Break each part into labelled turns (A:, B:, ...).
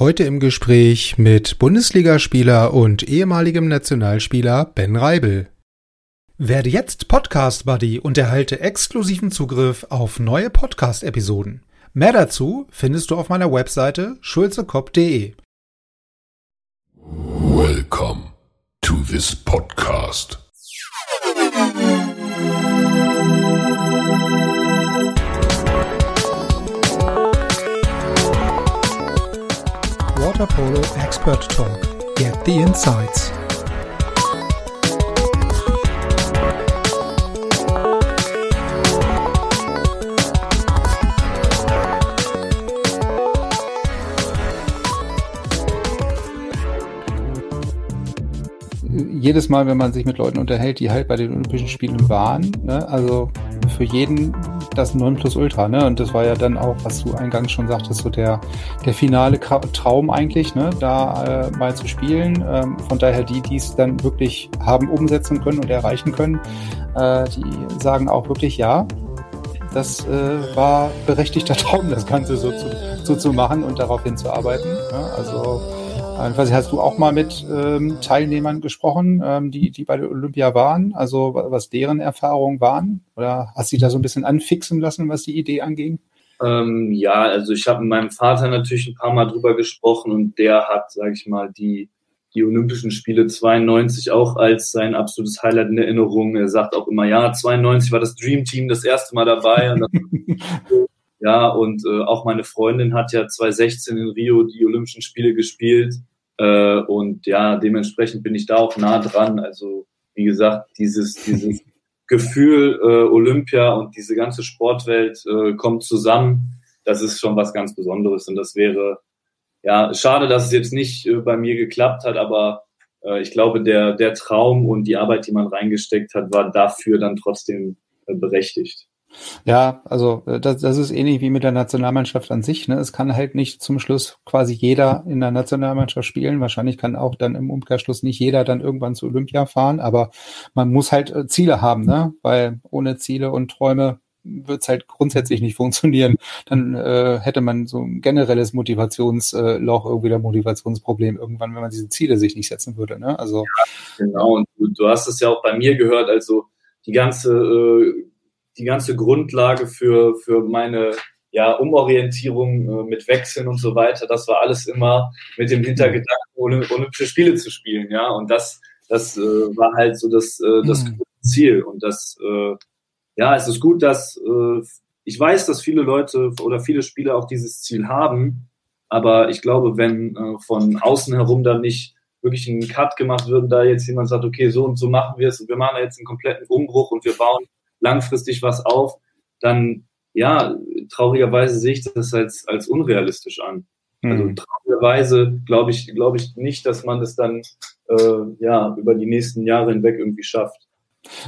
A: Heute im Gespräch mit Bundesligaspieler und ehemaligem Nationalspieler Ben Reibel. Werde jetzt Podcast Buddy und erhalte exklusiven Zugriff auf neue Podcast-Episoden. Mehr dazu findest du auf meiner Webseite schulzekopf.de.
B: Welcome to this podcast.
A: Water Polo Expert Talk. Get the insights.
C: jedes Mal, wenn man sich mit Leuten unterhält, die halt bei den Olympischen Spielen waren, ne, also für jeden das Nonplusultra, ne? Und das war ja dann auch, was du eingangs schon sagtest, so der, der finale Traum eigentlich, ne, da äh, mal zu spielen. Ähm, von daher die, die es dann wirklich haben umsetzen können und erreichen können, äh, die sagen auch wirklich ja. Das äh, war berechtigter Traum, das Ganze so zu, so zu machen und darauf hinzuarbeiten. Ne? Also ich weiß nicht, hast du auch mal mit ähm, Teilnehmern gesprochen, ähm, die, die bei der Olympia waren? Also was deren Erfahrungen waren? Oder hast du dich da so ein bisschen anfixen lassen, was die Idee anging?
D: Ähm, ja, also ich habe mit meinem Vater natürlich ein paar Mal drüber gesprochen und der hat, sage ich mal, die, die Olympischen Spiele 92 auch als sein absolutes Highlight in Erinnerung. Er sagt auch immer, ja, 92 war das Dream Team das erste Mal dabei. Und ja, und äh, auch meine Freundin hat ja 2016 in Rio die Olympischen Spiele gespielt. Äh, und ja, dementsprechend bin ich da auch nah dran. Also wie gesagt, dieses, dieses Gefühl äh, Olympia und diese ganze Sportwelt äh, kommt zusammen. Das ist schon was ganz Besonderes und das wäre ja schade, dass es jetzt nicht äh, bei mir geklappt hat, aber äh, ich glaube, der, der Traum und die Arbeit, die man reingesteckt hat, war dafür dann trotzdem äh, berechtigt.
C: Ja, also äh, das, das ist ähnlich wie mit der Nationalmannschaft an sich. Ne? Es kann halt nicht zum Schluss quasi jeder in der Nationalmannschaft spielen. Wahrscheinlich kann auch dann im Umkehrschluss nicht jeder dann irgendwann zu Olympia fahren, aber man muss halt äh, Ziele haben, ne? weil ohne Ziele und Träume wird es halt grundsätzlich nicht funktionieren. Dann äh, hätte man so ein generelles Motivationsloch, äh, irgendwie ein Motivationsproblem irgendwann, wenn man diese Ziele sich nicht setzen würde. Ne? Also
D: ja, genau. Und du, du hast es ja auch bei mir gehört. Also die ganze äh, die ganze Grundlage für, für meine ja, Umorientierung äh, mit Wechseln und so weiter, das war alles immer mit dem Hintergedanken, Olympische Spiele zu spielen, ja. Und das, das äh, war halt so das, äh, das mhm. Ziel. Und das, äh, ja, es ist gut, dass äh, ich weiß, dass viele Leute oder viele Spieler auch dieses Ziel haben, aber ich glaube, wenn äh, von außen herum dann nicht wirklich ein Cut gemacht wird, da jetzt jemand sagt, okay, so und so machen wir es und wir machen jetzt einen kompletten Umbruch und wir bauen langfristig was auf, dann ja, traurigerweise sehe ich das als, als unrealistisch an. Also mhm. traurigerweise glaube ich, glaube ich nicht, dass man das dann äh, ja über die nächsten Jahre hinweg irgendwie schafft.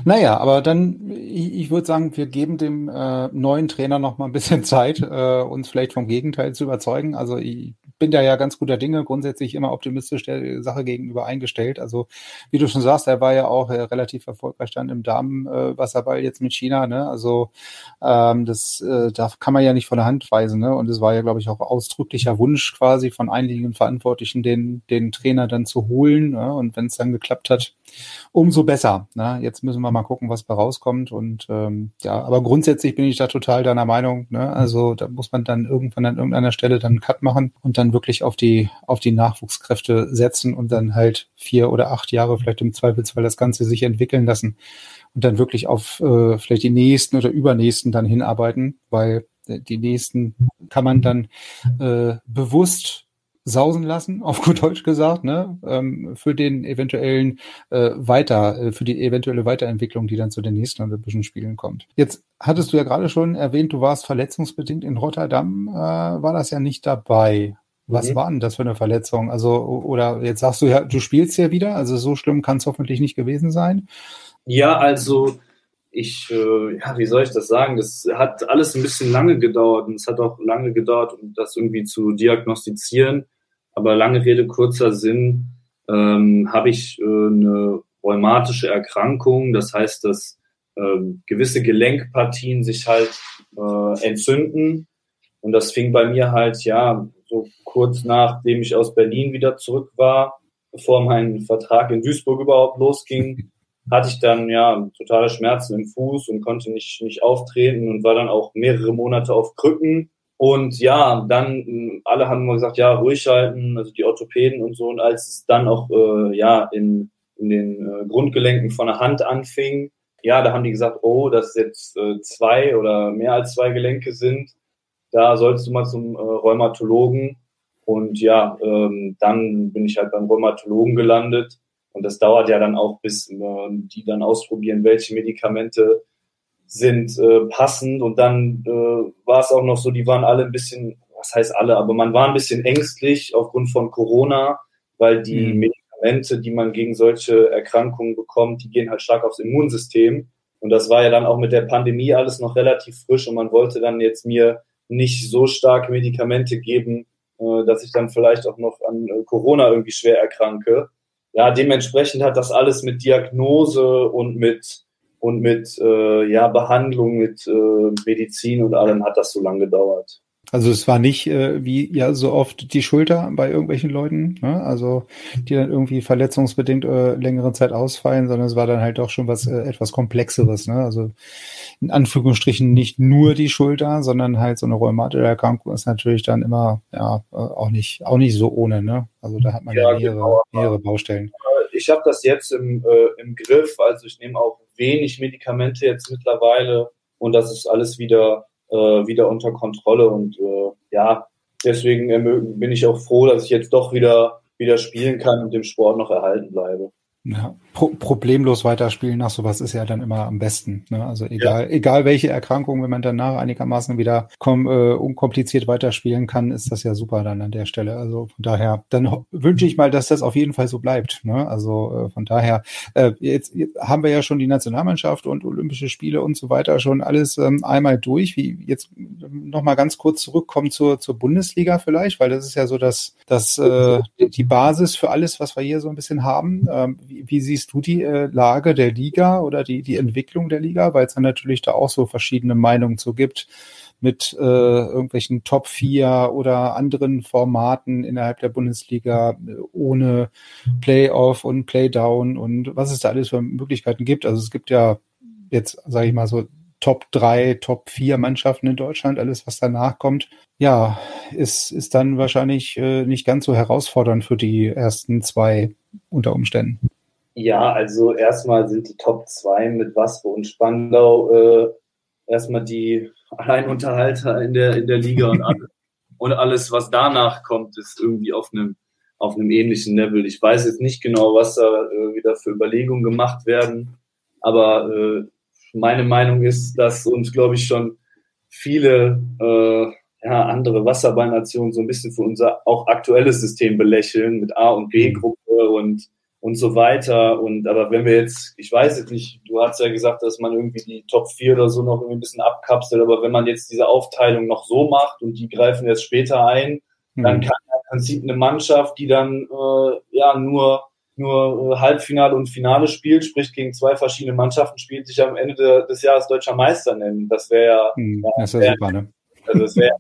C: Naja, aber dann, ich, ich würde sagen, wir geben dem äh, neuen Trainer noch mal ein bisschen Zeit, äh, uns vielleicht vom Gegenteil zu überzeugen. Also ich bin da ja ganz guter Dinge, grundsätzlich immer optimistisch der Sache gegenüber eingestellt. Also wie du schon sagst, er war ja auch äh, relativ erfolgreich dann im Damenwasserball äh, jetzt mit China. Ne? Also ähm, das äh, da kann man ja nicht von der Hand weisen. Ne? Und es war ja, glaube ich, auch ausdrücklicher Wunsch quasi von einigen Verantwortlichen, den, den Trainer dann zu holen. Ne? Und wenn es dann geklappt hat, umso besser. Ne? Jetzt müssen wir mal gucken, was da rauskommt. Und ähm, ja, aber grundsätzlich bin ich da total deiner Meinung. Ne? Also da muss man dann irgendwann an irgendeiner Stelle dann einen Cut machen und dann wirklich auf die auf die Nachwuchskräfte setzen und dann halt vier oder acht Jahre vielleicht im Zweifelsfall das Ganze sich entwickeln lassen und dann wirklich auf äh, vielleicht die nächsten oder übernächsten dann hinarbeiten, weil äh, die nächsten kann man dann äh, bewusst sausen lassen, auf gut Deutsch gesagt, ne, ähm, für den eventuellen äh, weiter, äh, für die eventuelle Weiterentwicklung, die dann zu den nächsten Olympischen Spielen kommt. Jetzt hattest du ja gerade schon erwähnt, du warst verletzungsbedingt in Rotterdam, äh, war das ja nicht dabei. Was mhm. war denn das für eine Verletzung? Also, oder jetzt sagst du ja, du spielst ja wieder, also so schlimm kann es hoffentlich nicht gewesen sein.
D: Ja, also ich, äh, ja, wie soll ich das sagen? Das hat alles ein bisschen lange gedauert und es hat auch lange gedauert, um das irgendwie zu diagnostizieren. Aber lange Rede, kurzer Sinn, ähm, habe ich äh, eine rheumatische Erkrankung. Das heißt, dass äh, gewisse Gelenkpartien sich halt äh, entzünden. Und das fing bei mir halt, ja, so kurz nachdem ich aus Berlin wieder zurück war, bevor mein Vertrag in Duisburg überhaupt losging, hatte ich dann ja totale Schmerzen im Fuß und konnte nicht, nicht auftreten und war dann auch mehrere Monate auf Krücken. Und ja, dann alle haben immer gesagt, ja, ruhig halten, also die Orthopäden und so. Und als es dann auch äh, ja in, in den äh, Grundgelenken von der Hand anfing, ja, da haben die gesagt, oh, dass jetzt äh, zwei oder mehr als zwei Gelenke sind. Da solltest du mal zum äh, Rheumatologen. Und ja, ähm, dann bin ich halt beim Rheumatologen gelandet. Und das dauert ja dann auch, bis äh, die dann ausprobieren, welche Medikamente sind äh, passend. Und dann äh, war es auch noch so, die waren alle ein bisschen, was heißt alle, aber man war ein bisschen ängstlich aufgrund von Corona, weil die mhm. Medikamente, die man gegen solche Erkrankungen bekommt, die gehen halt stark aufs Immunsystem. Und das war ja dann auch mit der Pandemie alles noch relativ frisch und man wollte dann jetzt mir nicht so starke Medikamente geben, äh, dass ich dann vielleicht auch noch an äh, Corona irgendwie schwer erkranke. Ja, dementsprechend hat das alles mit Diagnose und mit und mit äh, ja, Behandlung, mit äh, Medizin und allem hat das so lange gedauert.
C: Also es war nicht äh, wie ja so oft die Schulter bei irgendwelchen Leuten, ne? also die dann irgendwie verletzungsbedingt äh, längere Zeit ausfallen, sondern es war dann halt auch schon was äh, etwas komplexeres. Ne? Also in Anführungsstrichen nicht nur die Schulter, sondern halt so eine rheumatische Erkrankung ist natürlich dann immer ja äh, auch nicht auch nicht so ohne. Ne? Also da hat man ja, ja mehrere, genau. mehrere Baustellen.
D: Ich habe das jetzt im, äh, im Griff, also ich nehme auch wenig Medikamente jetzt mittlerweile und das ist alles wieder äh, wieder unter Kontrolle. Und äh, ja, deswegen bin ich auch froh, dass ich jetzt doch wieder, wieder spielen kann und dem Sport noch erhalten bleibe.
C: Ja, pro problemlos weiterspielen nach sowas ist ja dann immer am besten. Ne? Also egal, ja. egal welche Erkrankung, wenn man danach einigermaßen wieder komm, äh, unkompliziert weiterspielen kann, ist das ja super dann an der Stelle. Also von daher, dann wünsche ich mal, dass das auf jeden Fall so bleibt. Ne? Also äh, von daher, äh, jetzt, jetzt haben wir ja schon die Nationalmannschaft und Olympische Spiele und so weiter schon alles ähm, einmal durch. Wie jetzt noch mal ganz kurz zurückkommen zur, zur Bundesliga vielleicht, weil das ist ja so das, das äh, die Basis für alles, was wir hier so ein bisschen haben. Ähm, wie, wie siehst du die äh, Lage der Liga oder die, die Entwicklung der Liga? Weil es dann natürlich da auch so verschiedene Meinungen zu gibt mit äh, irgendwelchen Top 4 oder anderen Formaten innerhalb der Bundesliga äh, ohne Playoff und Playdown und was es da alles für Möglichkeiten gibt. Also es gibt ja jetzt, sage ich mal so, Top 3, Top 4 Mannschaften in Deutschland, alles was danach kommt, ja, ist, ist dann wahrscheinlich äh, nicht ganz so herausfordernd für die ersten zwei unter Umständen.
D: Ja, also erstmal sind die Top 2 mit Waspo und Spandau äh, erstmal die Alleinunterhalter in der, in der Liga und, alles, und alles, was danach kommt, ist irgendwie auf einem, auf einem ähnlichen Level. Ich weiß jetzt nicht genau, was da äh, wieder für Überlegungen gemacht werden, aber äh, meine Meinung ist, dass uns, glaube ich, schon viele äh, ja, andere Wasserballnationen so ein bisschen für unser auch aktuelles System belächeln mit A- und B-Gruppe und und so weiter. Und aber wenn wir jetzt, ich weiß jetzt nicht, du hast ja gesagt, dass man irgendwie die Top 4 oder so noch irgendwie ein bisschen abkapselt, aber wenn man jetzt diese Aufteilung noch so macht und die greifen jetzt später ein, mhm. dann kann im Prinzip eine Mannschaft, die dann äh, ja nur nur äh, Halbfinale und Finale spielt, sprich gegen zwei verschiedene Mannschaften spielt, sich am Ende de, des Jahres deutscher Meister nennen. Das wäre ja,
C: mhm, ja, das wäre super, ne?
D: Also das wäre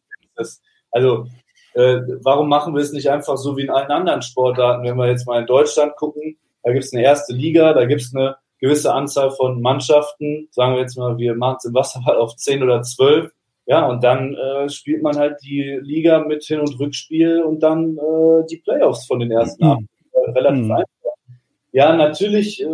D: also äh, warum machen wir es nicht einfach so wie in allen anderen Sportarten? Wenn wir jetzt mal in Deutschland gucken, da gibt es eine erste Liga, da gibt es eine gewisse Anzahl von Mannschaften, sagen wir jetzt mal, wir machen es im Wasserball auf zehn oder zwölf, ja, und dann äh, spielt man halt die Liga mit Hin- und Rückspiel und dann äh, die Playoffs von den ersten mhm. ab. Äh, relativ mhm. einfach. Ja, natürlich äh,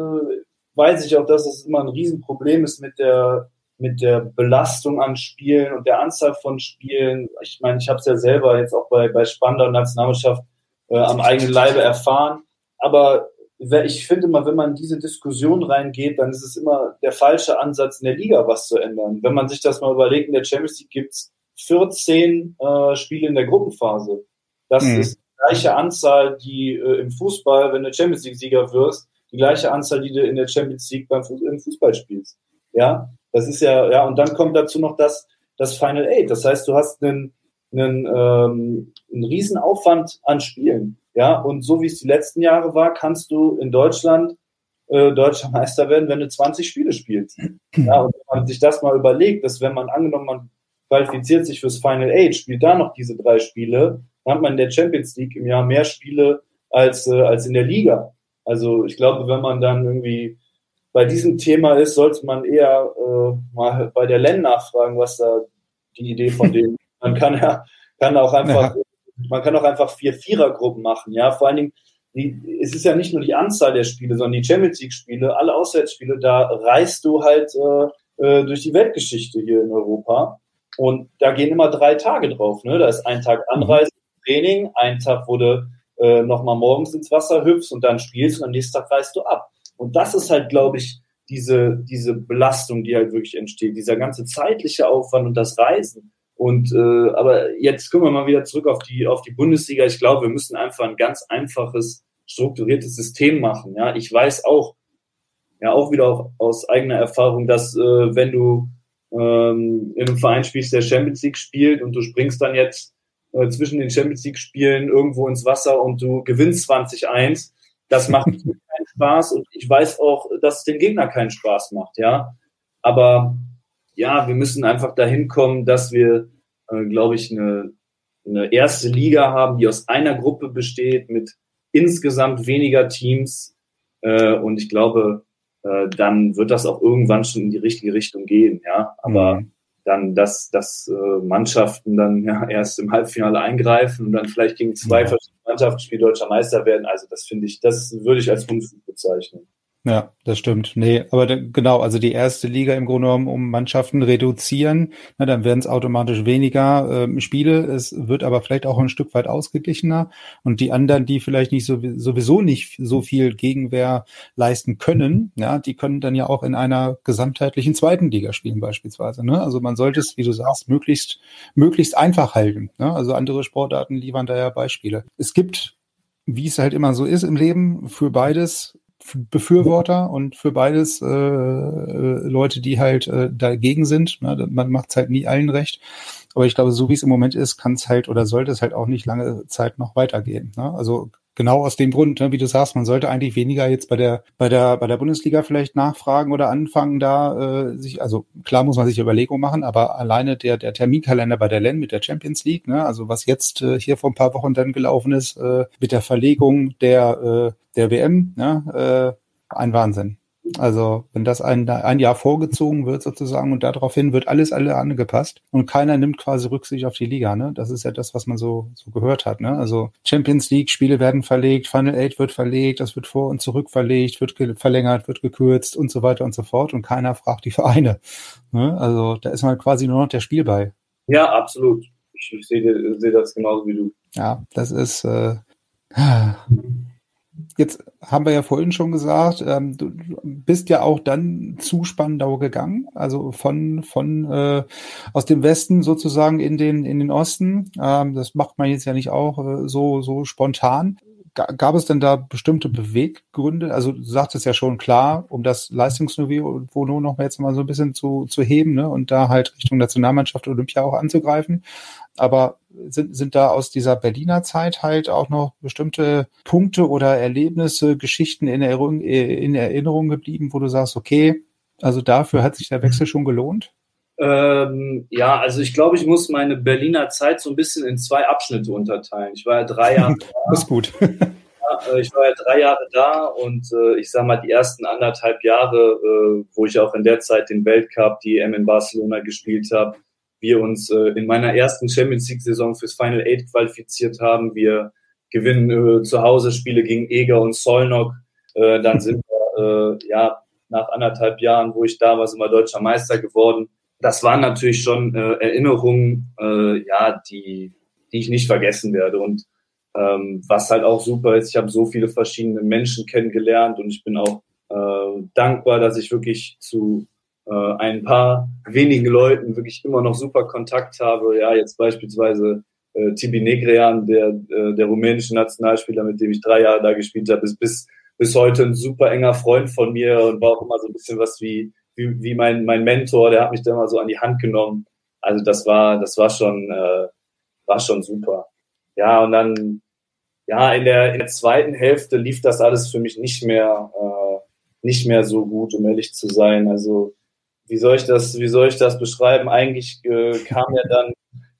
D: weiß ich auch, dass es immer ein Riesenproblem ist mit der mit der Belastung an Spielen und der Anzahl von Spielen. Ich meine, ich habe es ja selber jetzt auch bei, bei Spandau Nationalmannschaft äh, am eigenen Leibe erfahren. Aber ich finde immer, wenn man in diese Diskussion reingeht, dann ist es immer der falsche Ansatz, in der Liga was zu ändern. Wenn man sich das mal überlegt, in der Champions League gibt's 14 äh, Spiele in der Gruppenphase. Das mhm. ist die gleiche Anzahl, die äh, im Fußball, wenn du Champions League-Sieger wirst, die gleiche Anzahl, die du in der Champions League beim Fuß im Fußball spielst. Ja, das ist ja, ja, und dann kommt dazu noch das, das Final Eight. Das heißt, du hast einen, einen, ähm, einen riesen an Spielen. Ja, und so wie es die letzten Jahre war, kannst du in Deutschland äh, deutscher Meister werden, wenn du 20 Spiele spielst. Ja, und wenn man sich das mal überlegt, dass wenn man angenommen, man qualifiziert sich fürs Final Eight, spielt da noch diese drei Spiele, dann hat man in der Champions League im Jahr mehr Spiele als, äh, als in der Liga. Also ich glaube, wenn man dann irgendwie bei diesem Thema ist, sollte man eher äh, mal bei der LEN nachfragen, was da die Idee von denen. Man kann ja kann auch einfach, ja. man kann auch einfach vier Vierergruppen machen, ja. Vor allen Dingen, die, es ist ja nicht nur die Anzahl der Spiele, sondern die Champions League Spiele, alle Auswärtsspiele, da reist du halt äh, äh, durch die Weltgeschichte hier in Europa. Und da gehen immer drei Tage drauf. Ne? Da ist ein Tag Anreise, Training, ein Tag, wo du äh, nochmal morgens ins Wasser hüpfst und dann spielst und am nächsten Tag reist du ab. Und das ist halt, glaube ich, diese, diese Belastung, die halt wirklich entsteht, dieser ganze zeitliche Aufwand und das Reisen. Und äh, aber jetzt kommen wir mal wieder zurück auf die auf die Bundesliga. Ich glaube, wir müssen einfach ein ganz einfaches, strukturiertes System machen. Ja, ich weiß auch, ja auch wieder auch aus eigener Erfahrung, dass äh, wenn du ähm, in einem Verein spielst, der Champions League spielt und du springst dann jetzt äh, zwischen den Champions League Spielen irgendwo ins Wasser und du gewinnst 20-1, das macht keinen Spaß und ich weiß auch, dass es den Gegner keinen Spaß macht, ja. Aber ja, wir müssen einfach dahin kommen, dass wir, äh, glaube ich, eine, eine erste Liga haben, die aus einer Gruppe besteht mit insgesamt weniger Teams. Äh, und ich glaube, äh, dann wird das auch irgendwann schon in die richtige Richtung gehen, ja. Aber mhm. dann, dass, dass äh, Mannschaften dann ja erst im Halbfinale eingreifen und dann vielleicht gegen zwei verschiedene Mannschaften Spiel deutscher Meister werden, also das finde ich, das würde ich als Unfug bezeichnen.
C: Ja, das stimmt. Nee, aber genau, also die erste Liga im Grunde genommen um Mannschaften reduzieren, na, dann werden es automatisch weniger ähm, Spiele. Es wird aber vielleicht auch ein Stück weit ausgeglichener. Und die anderen, die vielleicht nicht so, sowieso nicht so viel Gegenwehr leisten können, ja, die können dann ja auch in einer gesamtheitlichen zweiten Liga spielen beispielsweise. Ne? Also man sollte es, wie du sagst, möglichst, möglichst einfach halten. Ne? Also andere Sportarten liefern da ja Beispiele. Es gibt wie es halt immer so ist im Leben, für beides Befürworter und für beides äh, äh, Leute, die halt äh, dagegen sind. Ne? Man macht es halt nie allen recht. Aber ich glaube, so wie es im Moment ist, kann es halt oder sollte es halt auch nicht lange Zeit noch weitergehen. Ne? Also genau aus dem Grund, ne, wie du sagst, man sollte eigentlich weniger jetzt bei der bei der bei der Bundesliga vielleicht nachfragen oder anfangen, da äh, sich also klar muss man sich Überlegungen machen, aber alleine der der Terminkalender bei der LEN mit der Champions League, ne, also was jetzt äh, hier vor ein paar Wochen dann gelaufen ist äh, mit der Verlegung der äh, der WM, ne, äh, ein Wahnsinn. Also wenn das ein, ein Jahr vorgezogen wird sozusagen und daraufhin wird alles alle angepasst und keiner nimmt quasi Rücksicht auf die Liga. Ne? Das ist ja das, was man so, so gehört hat. Ne? Also Champions League Spiele werden verlegt, Final Eight wird verlegt, das wird vor und zurück verlegt, wird verlängert, wird gekürzt und so weiter und so fort und keiner fragt die Vereine. Ne? Also da ist man quasi nur noch der Spielball.
D: Ja, absolut. Ich, ich sehe seh das genauso wie du.
C: Ja, das ist äh, Jetzt haben wir ja vorhin schon gesagt, ähm, du bist ja auch dann zu Spandau gegangen, also von von äh, aus dem Westen sozusagen in den in den Osten. Ähm, das macht man jetzt ja nicht auch äh, so so spontan. Gab es denn da bestimmte Beweggründe? Also du sagtest ja schon klar, um das Leistungsniveau noch mal jetzt mal so ein bisschen zu, zu heben ne? und da halt Richtung Nationalmannschaft Olympia auch anzugreifen. Aber sind, sind da aus dieser Berliner Zeit halt auch noch bestimmte Punkte oder Erlebnisse, Geschichten in Erinnerung, in Erinnerung geblieben, wo du sagst, okay, also dafür hat sich der Wechsel schon gelohnt?
D: Ähm, ja, also ich glaube, ich muss meine Berliner Zeit so ein bisschen in zwei Abschnitte unterteilen. Ich war ja drei Jahre
C: da. Das ist gut.
D: Äh, ich war ja drei Jahre da und äh, ich sag mal, die ersten anderthalb Jahre, äh, wo ich auch in der Zeit den Weltcup, die EM in Barcelona gespielt habe, wir uns äh, in meiner ersten Champions League-Saison fürs Final Eight qualifiziert haben. Wir gewinnen äh, zu Hause Spiele gegen Eger und Solnok. Äh, dann sind wir ja nach anderthalb Jahren, wo ich da war, sind wir deutscher Meister geworden. Das waren natürlich schon äh, Erinnerungen, äh, ja, die, die ich nicht vergessen werde. Und ähm, was halt auch super ist, ich habe so viele verschiedene Menschen kennengelernt und ich bin auch äh, dankbar, dass ich wirklich zu äh, ein paar wenigen Leuten wirklich immer noch super Kontakt habe. Ja, jetzt beispielsweise äh, Tibi Negrean, der, äh, der rumänische Nationalspieler, mit dem ich drei Jahre da gespielt habe, ist bis, bis heute ein super enger Freund von mir und war auch immer so ein bisschen was wie, wie, wie mein, mein Mentor, der hat mich da immer so an die Hand genommen. Also das war, das war schon, äh, war schon super. Ja, und dann, ja, in der, in der zweiten Hälfte lief das alles für mich nicht mehr, äh, nicht mehr so gut, um ehrlich zu sein. Also wie soll ich das, wie soll ich das beschreiben? Eigentlich äh, kam ja dann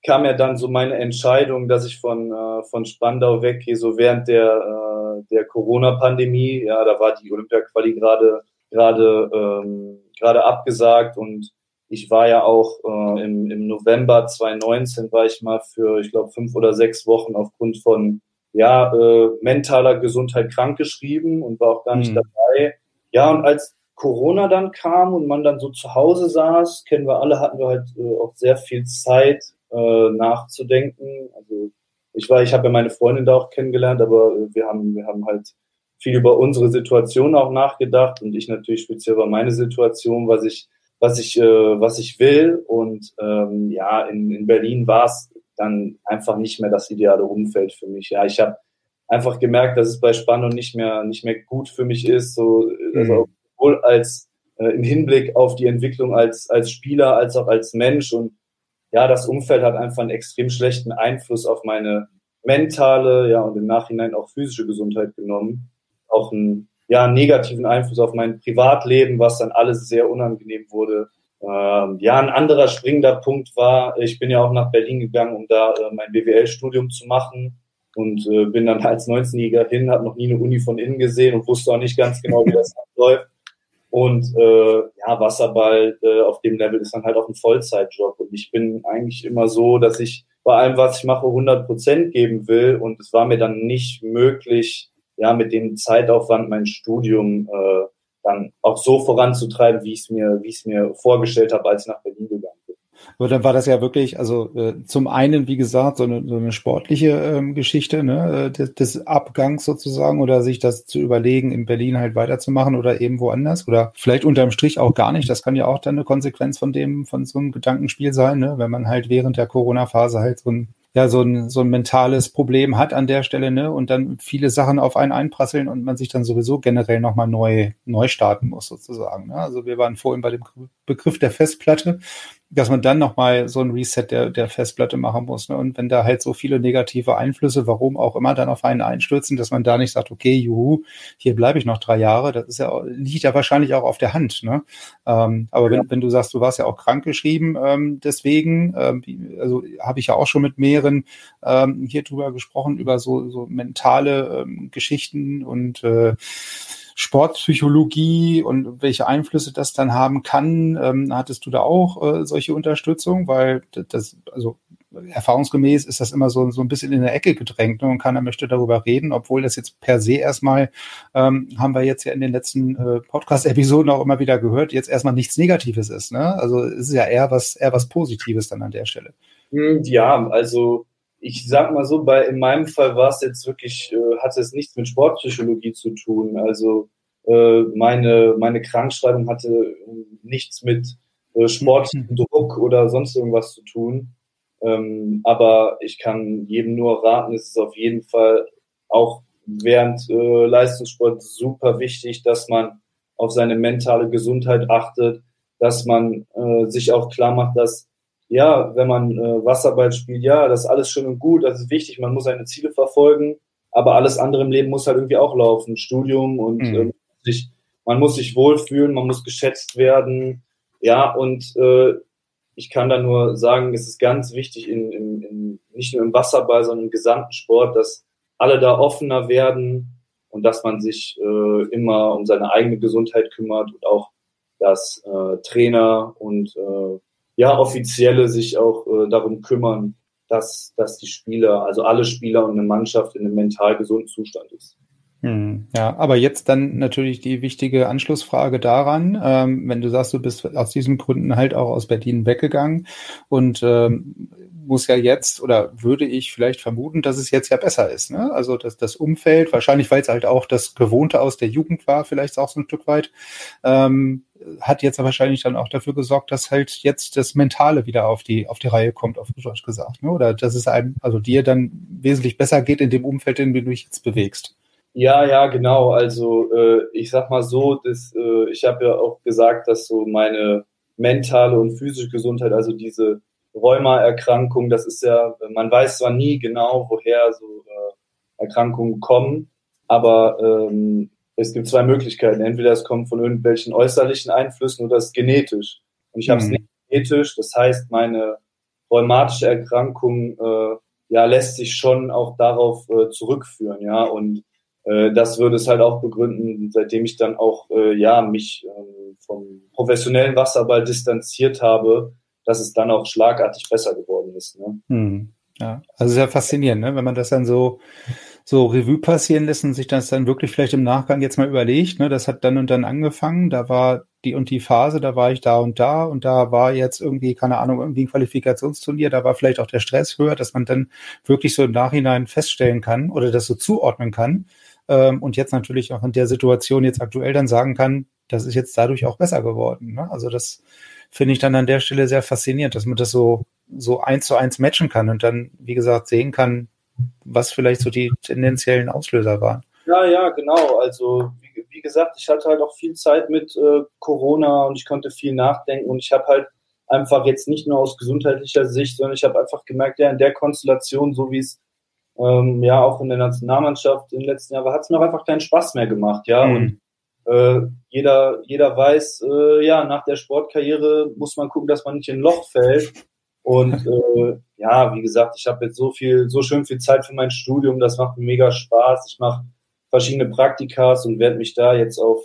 D: kam ja dann so meine Entscheidung, dass ich von, äh, von Spandau weggehe, so während der, äh, der Corona-Pandemie. Ja, da war die Olympia-Quali gerade gerade ähm, gerade abgesagt und ich war ja auch äh, im, im November 2019 war ich mal für, ich glaube, fünf oder sechs Wochen aufgrund von ja, äh, mentaler Gesundheit krankgeschrieben und war auch gar nicht mhm. dabei. Ja, und als Corona dann kam und man dann so zu Hause saß, kennen wir alle, hatten wir halt äh, auch sehr viel Zeit äh, nachzudenken. Also ich war, ich habe ja meine Freundin da auch kennengelernt, aber äh, wir haben, wir haben halt viel über unsere Situation auch nachgedacht und ich natürlich speziell über meine Situation, was ich, was ich, äh, was ich will. Und ähm, ja, in, in Berlin war es dann einfach nicht mehr das ideale Umfeld für mich. Ja, ich habe einfach gemerkt, dass es bei Spannung nicht mehr, nicht mehr gut für mich ist. So, also mhm. sowohl als äh, im Hinblick auf die Entwicklung als, als Spieler, als auch als Mensch. Und ja, das Umfeld hat einfach einen extrem schlechten Einfluss auf meine mentale, ja, und im Nachhinein auch physische Gesundheit genommen auch einen ja, negativen Einfluss auf mein Privatleben, was dann alles sehr unangenehm wurde. Ähm, ja, ein anderer springender Punkt war, ich bin ja auch nach Berlin gegangen, um da äh, mein BWL-Studium zu machen und äh, bin dann als 19-Jähriger hin, habe noch nie eine Uni von innen gesehen und wusste auch nicht ganz genau, wie das läuft. Und äh, ja, Wasserball äh, auf dem Level ist dann halt auch ein Vollzeitjob. Und ich bin eigentlich immer so, dass ich bei allem, was ich mache, 100 Prozent geben will. Und es war mir dann nicht möglich, ja, mit dem Zeitaufwand mein Studium äh, dann auch so voranzutreiben, wie ich es mir, wie ich es mir vorgestellt habe, als ich nach Berlin gegangen bin.
C: Aber dann war das ja wirklich, also äh, zum einen, wie gesagt, so eine, so eine sportliche ähm, Geschichte ne, äh, des, des Abgangs sozusagen oder sich das zu überlegen, in Berlin halt weiterzumachen oder eben woanders oder vielleicht unterm Strich auch gar nicht. Das kann ja auch dann eine Konsequenz von dem, von so einem Gedankenspiel sein, ne, wenn man halt während der Corona-Phase halt so ein ja so ein, so ein mentales Problem hat an der Stelle, ne? Und dann viele Sachen auf einen einprasseln und man sich dann sowieso generell nochmal neu, neu starten muss, sozusagen. Ne? Also wir waren vorhin bei dem Begriff der Festplatte dass man dann nochmal so ein Reset der, der Festplatte machen muss. Ne? Und wenn da halt so viele negative Einflüsse, warum auch immer, dann auf einen einstürzen, dass man da nicht sagt, okay, juhu, hier bleibe ich noch drei Jahre, das ist ja, liegt ja wahrscheinlich auch auf der Hand. Ne? Ähm, aber wenn, wenn du sagst, du warst ja auch krank geschrieben, ähm, deswegen, ähm, also habe ich ja auch schon mit mehreren ähm, hier drüber gesprochen, über so, so mentale ähm, Geschichten und äh, Sportpsychologie und welche Einflüsse das dann haben kann. Ähm, hattest du da auch äh, solche Unterstützung? Weil das, also erfahrungsgemäß ist das immer so, so ein bisschen in der Ecke gedrängt ne? und keiner möchte darüber reden, obwohl das jetzt per se erstmal, ähm, haben wir jetzt ja in den letzten äh, Podcast-Episoden auch immer wieder gehört, jetzt erstmal nichts Negatives ist. Ne? Also es ist ja eher was, eher was Positives dann an der Stelle.
D: Hm, ja, also ich sag mal so, bei in meinem Fall war es jetzt wirklich, äh, hatte es nichts mit Sportpsychologie zu tun. Also äh, meine, meine Krankschreibung hatte äh, nichts mit äh, sportlichem mhm. Oder sonst irgendwas zu tun. Ähm, aber ich kann jedem nur raten, es ist auf jeden Fall auch während äh, Leistungssport super wichtig, dass man auf seine mentale Gesundheit achtet, dass man äh, sich auch klar macht, dass ja, wenn man äh, Wasserball spielt, ja, das ist alles schön und gut, das ist wichtig, man muss seine Ziele verfolgen, aber alles andere im Leben muss halt irgendwie auch laufen. Studium und mhm. äh, sich, man muss sich wohlfühlen, man muss geschätzt werden, ja, und äh, ich kann da nur sagen, es ist ganz wichtig, in, in, in, nicht nur im Wasserball, sondern im gesamten Sport, dass alle da offener werden und dass man sich äh, immer um seine eigene Gesundheit kümmert und auch dass äh, Trainer und äh, ja, Offizielle sich auch äh, darum kümmern, dass, dass die Spieler, also alle Spieler und eine Mannschaft in einem mental gesunden Zustand ist.
C: Hm, ja, aber jetzt dann natürlich die wichtige Anschlussfrage daran, ähm, wenn du sagst, du bist aus diesen Gründen halt auch aus Berlin weggegangen und ähm, muss ja jetzt oder würde ich vielleicht vermuten, dass es jetzt ja besser ist. Ne? Also dass das Umfeld, wahrscheinlich weil es halt auch das Gewohnte aus der Jugend war, vielleicht auch so ein Stück weit, ähm, hat jetzt wahrscheinlich dann auch dafür gesorgt, dass halt jetzt das Mentale wieder auf die auf die Reihe kommt, auf Deutsch gesagt. Ne? Oder dass es einem, also dir dann wesentlich besser geht in dem Umfeld, in dem du dich jetzt bewegst.
D: Ja, ja, genau. Also äh, ich sag mal so, dass, äh, ich habe ja auch gesagt, dass so meine mentale und physische Gesundheit, also diese Rheumaerkrankung, das ist ja, man weiß zwar nie genau, woher so äh, Erkrankungen kommen, aber ähm, es gibt zwei Möglichkeiten. Entweder es kommt von irgendwelchen äußerlichen Einflüssen oder es ist genetisch. Und ich habe es mhm. nicht genetisch, das heißt, meine rheumatische Erkrankung äh, ja lässt sich schon auch darauf äh, zurückführen, ja und äh, das würde es halt auch begründen, seitdem ich dann auch äh, ja mich äh, vom professionellen Wasserball distanziert habe, dass es dann auch schlagartig besser geworden ist. Ne?
C: Hm. Ja, also sehr faszinierend, ne? wenn man das dann so so Revue passieren lässt und sich das dann wirklich vielleicht im Nachgang jetzt mal überlegt, ne, das hat dann und dann angefangen, da war die und die Phase, da war ich da und da und da war jetzt irgendwie, keine Ahnung, irgendwie ein Qualifikationsturnier, da war vielleicht auch der Stress höher, dass man dann wirklich so im Nachhinein feststellen kann oder das so zuordnen kann ähm, und jetzt natürlich auch in der Situation jetzt aktuell dann sagen kann, das ist jetzt dadurch auch besser geworden. Ne? Also das finde ich dann an der Stelle sehr faszinierend, dass man das so, so eins zu eins matchen kann und dann, wie gesagt, sehen kann, was vielleicht so die tendenziellen Auslöser waren.
D: Ja, ja, genau. Also wie, wie gesagt, ich hatte halt auch viel Zeit mit äh, Corona und ich konnte viel nachdenken und ich habe halt einfach jetzt nicht nur aus gesundheitlicher Sicht, sondern ich habe einfach gemerkt, ja, in der Konstellation, so wie es ähm, ja auch in der Nationalmannschaft im letzten Jahr war, hat es mir auch einfach keinen Spaß mehr gemacht, ja. Mhm. Und äh, jeder, jeder weiß, äh, ja, nach der Sportkarriere muss man gucken, dass man nicht in ein Loch fällt. Und äh, ja, wie gesagt, ich habe jetzt so viel, so schön viel Zeit für mein Studium, das macht mir mega Spaß. Ich mache verschiedene Praktikas und werde mich da jetzt auf,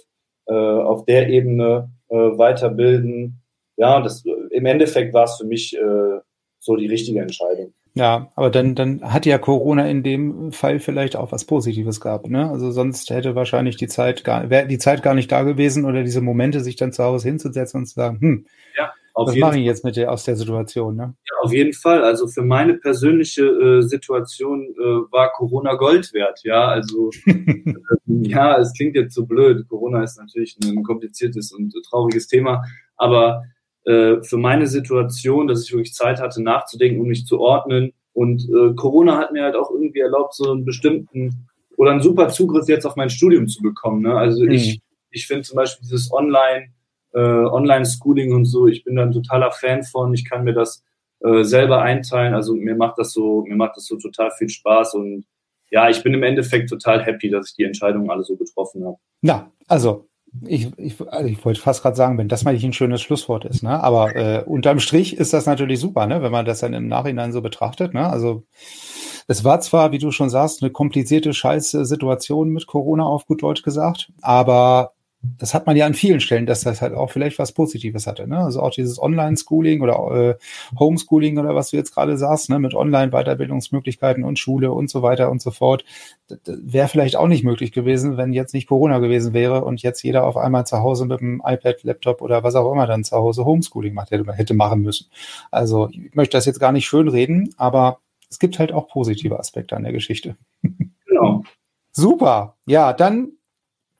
D: äh, auf der Ebene äh, weiterbilden. Ja, das im Endeffekt war es für mich äh, so die richtige Entscheidung.
C: Ja, aber dann, dann hat ja Corona in dem Fall vielleicht auch was Positives gehabt, ne? Also sonst hätte wahrscheinlich die Zeit gar, wäre die Zeit gar nicht da gewesen oder diese Momente, sich dann zu Hause hinzusetzen und zu sagen, hm, ja, was mache ich jetzt mit der, aus der Situation, ne?
D: Ja, auf jeden Fall. Also für meine persönliche äh, Situation äh, war Corona Gold wert, ja. Also äh, ja, es klingt jetzt so blöd. Corona ist natürlich ein kompliziertes und trauriges Thema, aber äh, für meine Situation, dass ich wirklich Zeit hatte nachzudenken und mich zu ordnen. Und äh, Corona hat mir halt auch irgendwie erlaubt, so einen bestimmten oder einen super Zugriff jetzt auf mein Studium zu bekommen. Ne? Also mhm. ich, ich finde zum Beispiel dieses Online, äh, Online-Schooling und so, ich bin da ein totaler Fan von. Ich kann mir das äh, selber einteilen. Also mir macht das so, mir macht das so total viel Spaß und ja, ich bin im Endeffekt total happy, dass ich die Entscheidungen alle so getroffen habe.
C: Na, also ich, ich, also ich wollte fast gerade sagen, wenn das mal nicht ein schönes Schlusswort ist, ne? Aber äh, unterm Strich ist das natürlich super, ne? Wenn man das dann im Nachhinein so betrachtet, ne? Also es war zwar, wie du schon sagst, eine komplizierte scheiße Situation mit Corona auf gut Deutsch gesagt, aber das hat man ja an vielen Stellen, dass das halt auch vielleicht was Positives hatte. Ne? Also auch dieses Online-Schooling oder äh, Homeschooling oder was du jetzt gerade sagst, ne? mit Online-Weiterbildungsmöglichkeiten und Schule und so weiter und so fort, wäre vielleicht auch nicht möglich gewesen, wenn jetzt nicht Corona gewesen wäre und jetzt jeder auf einmal zu Hause mit dem iPad, Laptop oder was auch immer dann zu Hause Homeschooling macht, hätte, hätte machen müssen. Also ich möchte das jetzt gar nicht schönreden, aber es gibt halt auch positive Aspekte an der Geschichte. Genau. Super. Ja, dann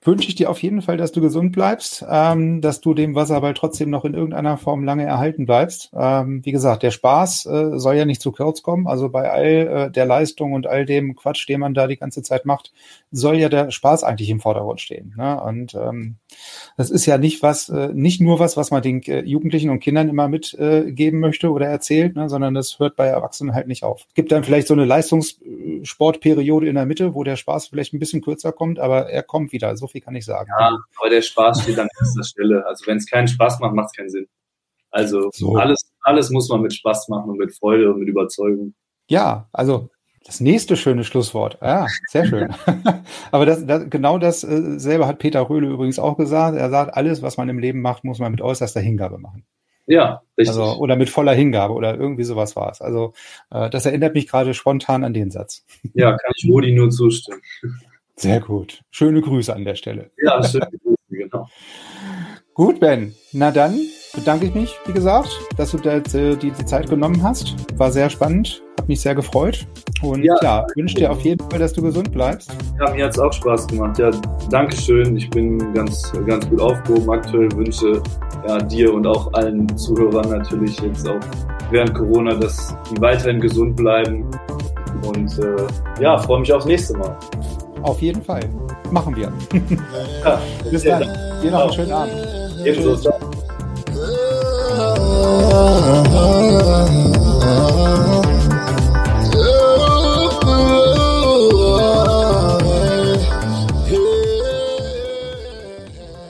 C: wünsche ich dir auf jeden Fall, dass du gesund bleibst, ähm, dass du dem Wasserball trotzdem noch in irgendeiner Form lange erhalten bleibst. Ähm, wie gesagt, der Spaß äh, soll ja nicht zu kurz kommen. Also bei all äh, der Leistung und all dem Quatsch, den man da die ganze Zeit macht, soll ja der Spaß eigentlich im Vordergrund stehen. Ne? Und ähm, das ist ja nicht was, äh, nicht nur was, was man den äh, Jugendlichen und Kindern immer mitgeben äh, möchte oder erzählt, ne? sondern das hört bei Erwachsenen halt nicht auf. Es gibt dann vielleicht so eine Leistungssportperiode in der Mitte, wo der Spaß vielleicht ein bisschen kürzer kommt, aber er kommt wieder. So viel kann ich sagen.
D: Ja, aber der Spaß steht an erster Stelle. Also wenn es keinen Spaß macht, macht es keinen Sinn. Also so. alles, alles muss man mit Spaß machen und mit Freude und mit Überzeugung.
C: Ja, also das nächste schöne Schlusswort. Ja, sehr schön. Aber das, das, genau das äh, selber hat Peter Röhle übrigens auch gesagt. Er sagt, alles, was man im Leben macht, muss man mit äußerster Hingabe machen.
D: Ja,
C: richtig. Also, oder mit voller Hingabe oder irgendwie sowas war es. Also äh, das erinnert mich gerade spontan an den Satz.
D: Ja, kann ich Rudi nur zustimmen.
C: Sehr gut. Schöne Grüße an der Stelle.
D: Ja, schöne Grüße, genau.
C: Gut, Ben. Na dann bedanke ich mich, wie gesagt, dass du da die, die Zeit genommen hast. War sehr spannend, hat mich sehr gefreut. Und ja, ja wünsche dir auf jeden Fall, dass du gesund bleibst.
D: Ja, mir hat es auch Spaß gemacht. Ja, danke schön. Ich bin ganz, ganz gut aufgehoben aktuell. Wünsche ja, dir und auch allen Zuhörern natürlich jetzt auch während Corona, dass die weiterhin gesund bleiben. Und äh, ja, freue mich aufs nächste Mal.
C: Auf jeden Fall. Machen wir. Ja, Bis dann. Dir noch einen schönen Abend. Ebenso. Ciao.